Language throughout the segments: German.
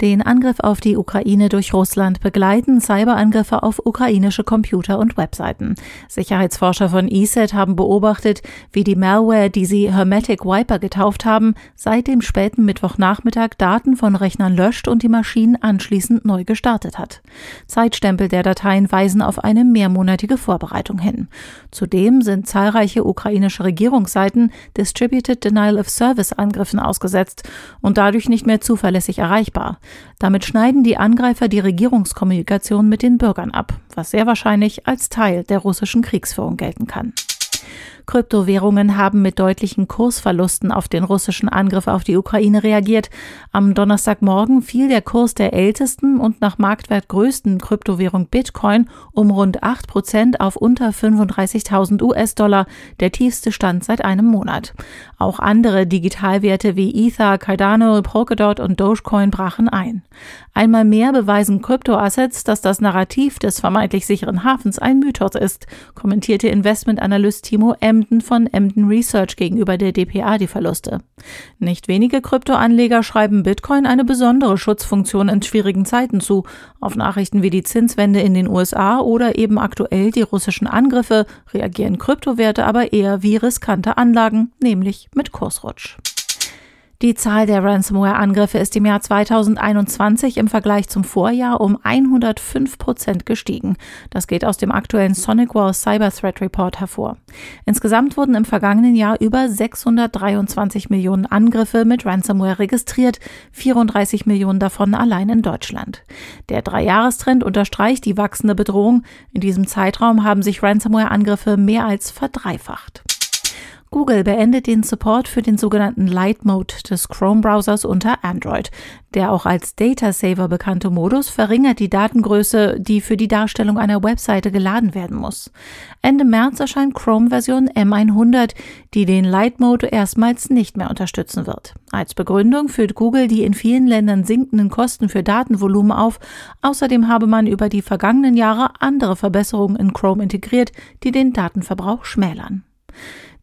Den Angriff auf die Ukraine durch Russland begleiten Cyberangriffe auf ukrainische Computer und Webseiten. Sicherheitsforscher von ESET haben beobachtet, wie die Malware, die sie Hermetic Wiper getauft haben, seit dem späten Mittwochnachmittag Daten von Rechnern löscht und die Maschinen anschließend neu gestartet hat. Zeitstempel der Dateien weisen auf eine mehrmonatige Vorbereitung hin. Zudem sind zahlreiche ukrainische Regierungsseiten Distributed Denial of Service Angriffen ausgesetzt und dadurch nicht mehr zuverlässig erreichbar. Damit schneiden die Angreifer die Regierungskommunikation mit den Bürgern ab, was sehr wahrscheinlich als Teil der russischen Kriegsführung gelten kann. Kryptowährungen haben mit deutlichen Kursverlusten auf den russischen Angriff auf die Ukraine reagiert. Am Donnerstagmorgen fiel der Kurs der ältesten und nach Marktwert größten Kryptowährung Bitcoin um rund 8 Prozent auf unter 35.000 US-Dollar, der tiefste Stand seit einem Monat. Auch andere Digitalwerte wie Ether, Cardano, Polkadot und Dogecoin brachen ein. Einmal mehr beweisen Kryptoassets, dass das Narrativ des vermeintlich sicheren Hafens ein Mythos ist, kommentierte Investmentanalyst Timo M Emden von Emden Research gegenüber der DPA die Verluste. Nicht wenige Kryptoanleger schreiben Bitcoin eine besondere Schutzfunktion in schwierigen Zeiten zu. Auf Nachrichten wie die Zinswende in den USA oder eben aktuell die russischen Angriffe reagieren Kryptowerte aber eher wie riskante Anlagen, nämlich mit Kursrutsch. Die Zahl der Ransomware-Angriffe ist im Jahr 2021 im Vergleich zum Vorjahr um 105 Prozent gestiegen. Das geht aus dem aktuellen SonicWall Cyber Threat Report hervor. Insgesamt wurden im vergangenen Jahr über 623 Millionen Angriffe mit Ransomware registriert, 34 Millionen davon allein in Deutschland. Der Dreijahrestrend unterstreicht die wachsende Bedrohung. In diesem Zeitraum haben sich Ransomware-Angriffe mehr als verdreifacht. Google beendet den Support für den sogenannten Light Mode des Chrome-Browsers unter Android. Der auch als Data Saver bekannte Modus verringert die Datengröße, die für die Darstellung einer Webseite geladen werden muss. Ende März erscheint Chrome-Version M100, die den Light Mode erstmals nicht mehr unterstützen wird. Als Begründung führt Google die in vielen Ländern sinkenden Kosten für Datenvolumen auf. Außerdem habe man über die vergangenen Jahre andere Verbesserungen in Chrome integriert, die den Datenverbrauch schmälern.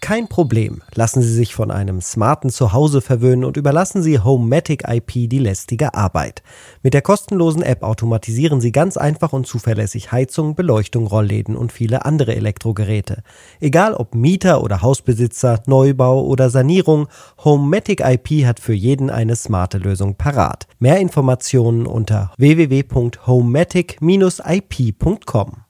kein Problem. Lassen Sie sich von einem smarten Zuhause verwöhnen und überlassen Sie Homematic IP die lästige Arbeit. Mit der kostenlosen App automatisieren Sie ganz einfach und zuverlässig Heizung, Beleuchtung, Rollläden und viele andere Elektrogeräte. Egal ob Mieter oder Hausbesitzer, Neubau oder Sanierung, Homematic IP hat für jeden eine smarte Lösung parat. Mehr Informationen unter www.homematic-ip.com.